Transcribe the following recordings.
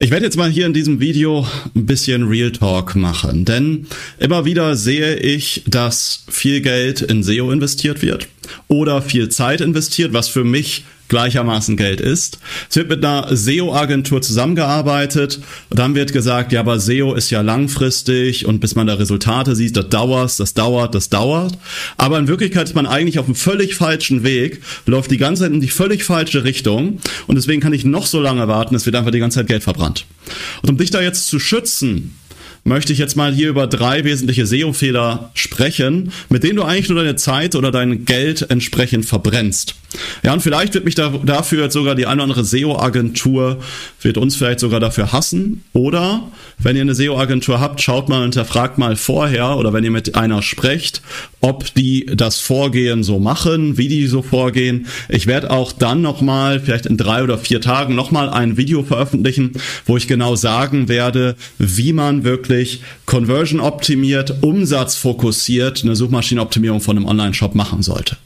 Ich werde jetzt mal hier in diesem Video ein bisschen Real Talk machen, denn immer wieder sehe ich, dass viel Geld in SEO investiert wird oder viel Zeit investiert, was für mich gleichermaßen Geld ist. Es wird mit einer SEO-Agentur zusammengearbeitet und dann wird gesagt, ja, aber SEO ist ja langfristig und bis man da Resultate sieht, das dauert, das dauert, das dauert. Aber in Wirklichkeit ist man eigentlich auf einem völlig falschen Weg, läuft die ganze Zeit in die völlig falsche Richtung und deswegen kann ich noch so lange warten, es wird einfach die ganze Zeit Geld verbrannt. Und um dich da jetzt zu schützen, möchte ich jetzt mal hier über drei wesentliche SEO-Fehler sprechen, mit denen du eigentlich nur deine Zeit oder dein Geld entsprechend verbrennst. Ja, und vielleicht wird mich da, dafür sogar die eine oder andere SEO-Agentur, wird uns vielleicht sogar dafür hassen. Oder wenn ihr eine SEO-Agentur habt, schaut mal und hinterfragt mal vorher oder wenn ihr mit einer sprecht, ob die das Vorgehen so machen, wie die so vorgehen. Ich werde auch dann nochmal, vielleicht in drei oder vier Tagen, nochmal ein Video veröffentlichen, wo ich genau sagen werde, wie man wirklich Conversion optimiert, Umsatz fokussiert eine Suchmaschinenoptimierung von einem Online-Shop machen sollte.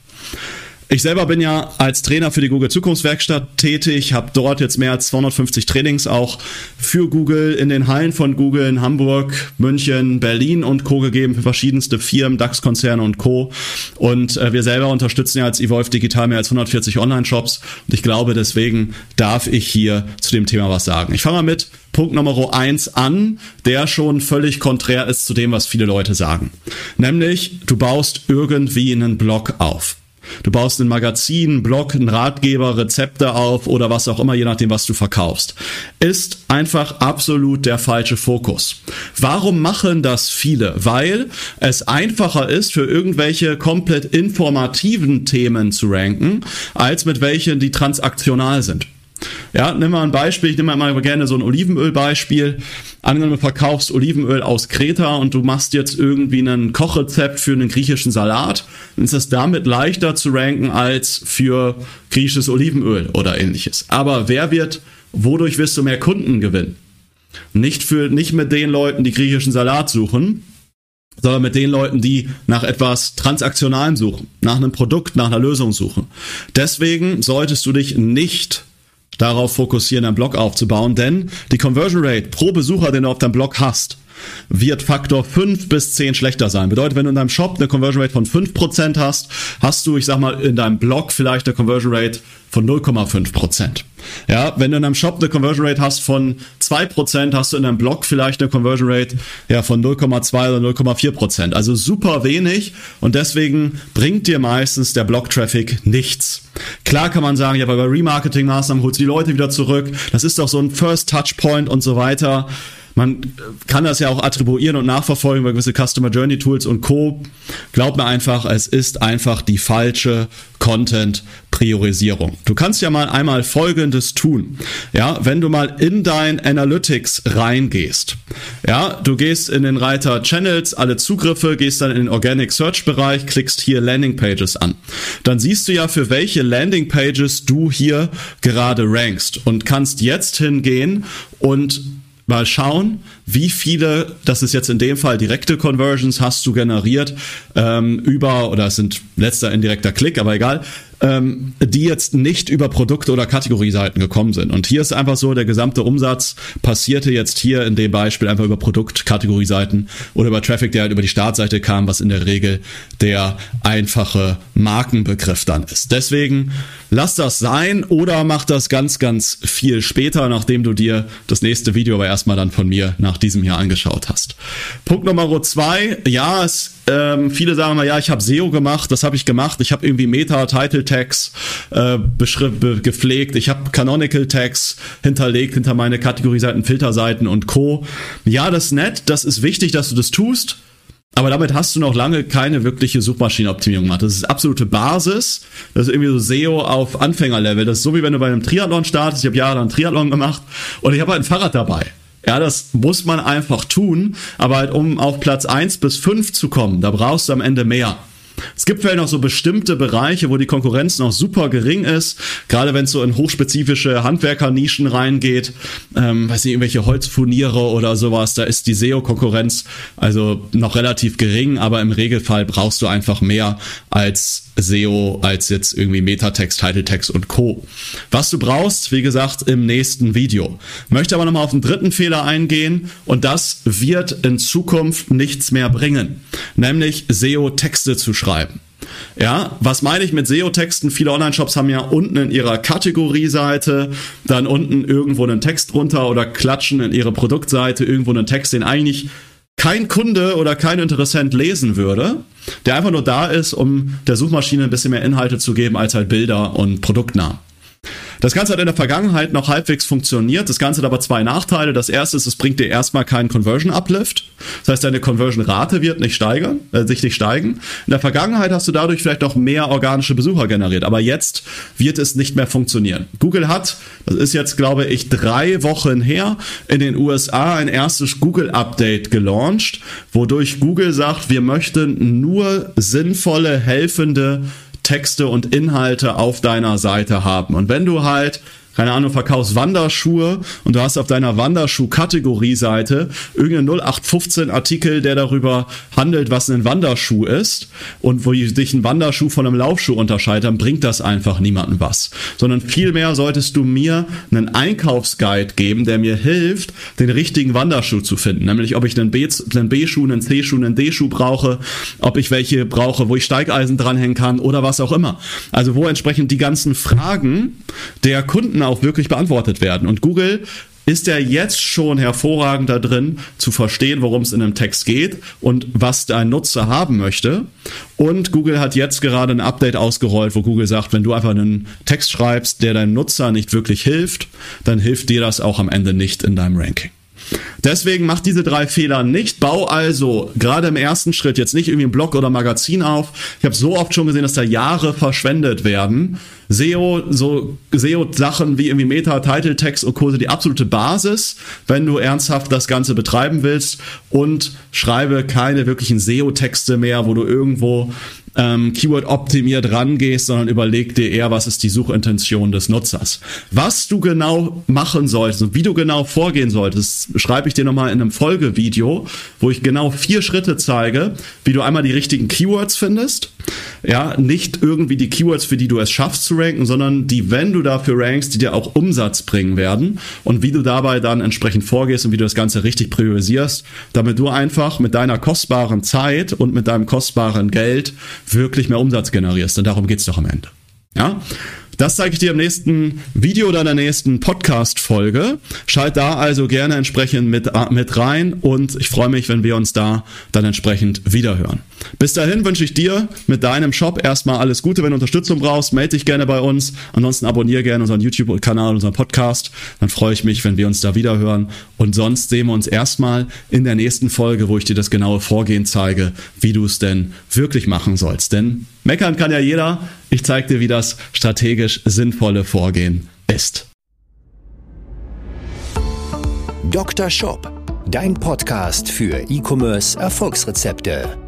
Ich selber bin ja als Trainer für die Google Zukunftswerkstatt tätig, habe dort jetzt mehr als 250 Trainings auch für Google in den Hallen von Google in Hamburg, München, Berlin und Co. gegeben für verschiedenste Firmen, DAX-Konzerne und Co. Und äh, wir selber unterstützen ja als Evolve Digital mehr als 140 Online-Shops und ich glaube, deswegen darf ich hier zu dem Thema was sagen. Ich fange mal mit Punkt Nummer eins an, der schon völlig konträr ist zu dem, was viele Leute sagen. Nämlich, du baust irgendwie einen Blog auf. Du baust ein Magazin, Blog, einen Ratgeber, Rezepte auf oder was auch immer, je nachdem, was du verkaufst. Ist einfach absolut der falsche Fokus. Warum machen das viele? Weil es einfacher ist, für irgendwelche komplett informativen Themen zu ranken, als mit welchen, die transaktional sind. Ja, nimm mal ein Beispiel, ich nehme mal gerne so ein Olivenöl-Beispiel. Angenommen, du verkaufst Olivenöl aus Kreta und du machst jetzt irgendwie ein Kochrezept für einen griechischen Salat, dann ist es damit leichter zu ranken als für griechisches Olivenöl oder ähnliches. Aber wer wird, wodurch wirst du mehr Kunden gewinnen? Nicht für, nicht mit den Leuten, die griechischen Salat suchen, sondern mit den Leuten, die nach etwas Transaktionalem suchen, nach einem Produkt, nach einer Lösung suchen. Deswegen solltest du dich nicht darauf fokussieren, einen Blog aufzubauen, denn die Conversion Rate pro Besucher, den du auf deinem Blog hast, wird Faktor 5 bis 10 schlechter sein. Bedeutet, wenn du in deinem Shop eine Conversion Rate von 5% hast, hast du, ich sag mal, in deinem Blog vielleicht eine Conversion Rate von 0,5%. Ja, wenn du in deinem Shop eine Conversion Rate hast von 2%, hast du in deinem Blog vielleicht eine Conversion Rate ja, von 0,2 oder 0,4%. Also super wenig und deswegen bringt dir meistens der Blog-Traffic nichts. Klar kann man sagen, ja, aber bei Remarketing-Maßnahmen holst du die Leute wieder zurück. Das ist doch so ein First Touchpoint und so weiter. Man kann das ja auch attribuieren und nachverfolgen über gewisse Customer Journey Tools und Co. Glaubt mir einfach, es ist einfach die falsche Content Priorisierung. Du kannst ja mal einmal Folgendes tun. Ja, wenn du mal in dein Analytics reingehst. Ja, du gehst in den Reiter Channels, alle Zugriffe, gehst dann in den Organic Search Bereich, klickst hier Landing Pages an. Dann siehst du ja, für welche Landing Pages du hier gerade rankst und kannst jetzt hingehen und mal schauen, wie viele, das ist jetzt in dem Fall direkte Conversions, hast du generiert ähm, über, oder es sind letzter indirekter Klick, aber egal, ähm, die jetzt nicht über Produkte oder Kategorieseiten gekommen sind. Und hier ist einfach so, der gesamte Umsatz passierte jetzt hier in dem Beispiel einfach über Produkt-Kategorieseiten oder über Traffic, der halt über die Startseite kam, was in der Regel der einfache Markenbegriff dann ist. Deswegen lass das sein oder mach das ganz, ganz viel später, nachdem du dir das nächste Video aber erstmal dann von mir nach diesem hier angeschaut hast. Punkt Nummer zwei, ja, es ähm, viele sagen mal, ja, ich habe SEO gemacht, das habe ich gemacht. Ich habe irgendwie Meta-Title-Tags äh, gepflegt. Ich habe Canonical-Tags hinterlegt hinter meine Kategorieseiten, Filterseiten und Co. Ja, das ist nett. Das ist wichtig, dass du das tust. Aber damit hast du noch lange keine wirkliche Suchmaschinenoptimierung gemacht. Das ist absolute Basis. Das ist irgendwie so SEO auf Anfängerlevel. Das ist so wie wenn du bei einem Triathlon startest. Ich habe jahrelang Triathlon gemacht und ich habe halt ein Fahrrad dabei. Ja, das muss man einfach tun, aber halt um auf Platz eins bis fünf zu kommen, da brauchst du am Ende mehr. Es gibt vielleicht noch so bestimmte Bereiche, wo die Konkurrenz noch super gering ist, gerade wenn es so in hochspezifische Handwerkernischen reingeht, ähm, weiß nicht, irgendwelche Holzfurniere oder sowas, da ist die SEO-Konkurrenz also noch relativ gering, aber im Regelfall brauchst du einfach mehr als SEO, als jetzt irgendwie Metatext, Titeltext und Co. Was du brauchst, wie gesagt, im nächsten Video. Möchte aber nochmal auf den dritten Fehler eingehen und das wird in Zukunft nichts mehr bringen, nämlich SEO-Texte zu schreiben schreiben. Ja, was meine ich mit SEO-Texten? Viele Online-Shops haben ja unten in ihrer Kategorieseite dann unten irgendwo einen Text drunter oder klatschen in ihre Produktseite irgendwo einen Text, den eigentlich kein Kunde oder kein Interessent lesen würde, der einfach nur da ist, um der Suchmaschine ein bisschen mehr Inhalte zu geben als halt Bilder und Produktnamen. Das Ganze hat in der Vergangenheit noch halbwegs funktioniert. Das Ganze hat aber zwei Nachteile. Das erste ist, es bringt dir erstmal keinen Conversion Uplift. Das heißt, deine Conversion Rate wird nicht steigern, äh, sich nicht steigen. In der Vergangenheit hast du dadurch vielleicht noch mehr organische Besucher generiert. Aber jetzt wird es nicht mehr funktionieren. Google hat, das ist jetzt glaube ich drei Wochen her, in den USA ein erstes Google Update gelauncht, wodurch Google sagt, wir möchten nur sinnvolle, helfende Texte und Inhalte auf deiner Seite haben. Und wenn du halt keine Ahnung, verkaufst Wanderschuhe und du hast auf deiner Wanderschuh-Kategorie-Seite irgendeinen 0815 Artikel, der darüber handelt, was ein Wanderschuh ist und wo dich ein Wanderschuh von einem Laufschuh unterscheidet, dann bringt das einfach niemandem was. Sondern vielmehr solltest du mir einen Einkaufsguide geben, der mir hilft, den richtigen Wanderschuh zu finden. Nämlich, ob ich einen B-Schuh, einen C-Schuh, einen D-Schuh brauche, ob ich welche brauche, wo ich Steigeisen dranhängen kann oder was auch immer. Also wo entsprechend die ganzen Fragen der Kunden auch wirklich beantwortet werden. Und Google ist ja jetzt schon hervorragend da drin, zu verstehen, worum es in einem Text geht und was dein Nutzer haben möchte. Und Google hat jetzt gerade ein Update ausgerollt, wo Google sagt, wenn du einfach einen Text schreibst, der deinem Nutzer nicht wirklich hilft, dann hilft dir das auch am Ende nicht in deinem Ranking. Deswegen mach diese drei Fehler nicht. Bau also gerade im ersten Schritt jetzt nicht irgendwie ein Blog oder Magazin auf. Ich habe so oft schon gesehen, dass da Jahre verschwendet werden. SEO, so SEO-Sachen wie irgendwie Meta, Title, Text und Kurse, die absolute Basis, wenn du ernsthaft das Ganze betreiben willst. Und schreibe keine wirklichen SEO-Texte mehr, wo du irgendwo ähm, Keyword-optimiert rangehst, sondern überleg dir eher, was ist die Suchintention des Nutzers. Was du genau machen solltest und wie du genau vorgehen solltest, schreibe ich dir nochmal in einem Folgevideo, wo ich genau vier Schritte zeige, wie du einmal die richtigen Keywords findest. Ja, nicht irgendwie die Keywords, für die du es schaffst zu ranken, sondern die, wenn du dafür rankst, die dir auch Umsatz bringen werden und wie du dabei dann entsprechend vorgehst und wie du das Ganze richtig priorisierst, damit du einfach mit deiner kostbaren Zeit und mit deinem kostbaren Geld wirklich mehr Umsatz generierst. Und darum geht's doch am Ende. Ja? Das zeige ich dir im nächsten Video oder in der nächsten Podcast-Folge. Schalt da also gerne entsprechend mit, mit rein und ich freue mich, wenn wir uns da dann entsprechend wiederhören. Bis dahin wünsche ich dir mit deinem Shop erstmal alles Gute. Wenn du Unterstützung brauchst, melde dich gerne bei uns. Ansonsten abonniere gerne unseren YouTube-Kanal, unseren Podcast. Dann freue ich mich, wenn wir uns da wiederhören. Und sonst sehen wir uns erstmal in der nächsten Folge, wo ich dir das genaue Vorgehen zeige, wie du es denn wirklich machen sollst. Denn meckern kann ja jeder. Ich zeige dir, wie das strategisch sinnvolle Vorgehen ist. Dr. Shop, dein Podcast für E-Commerce Erfolgsrezepte.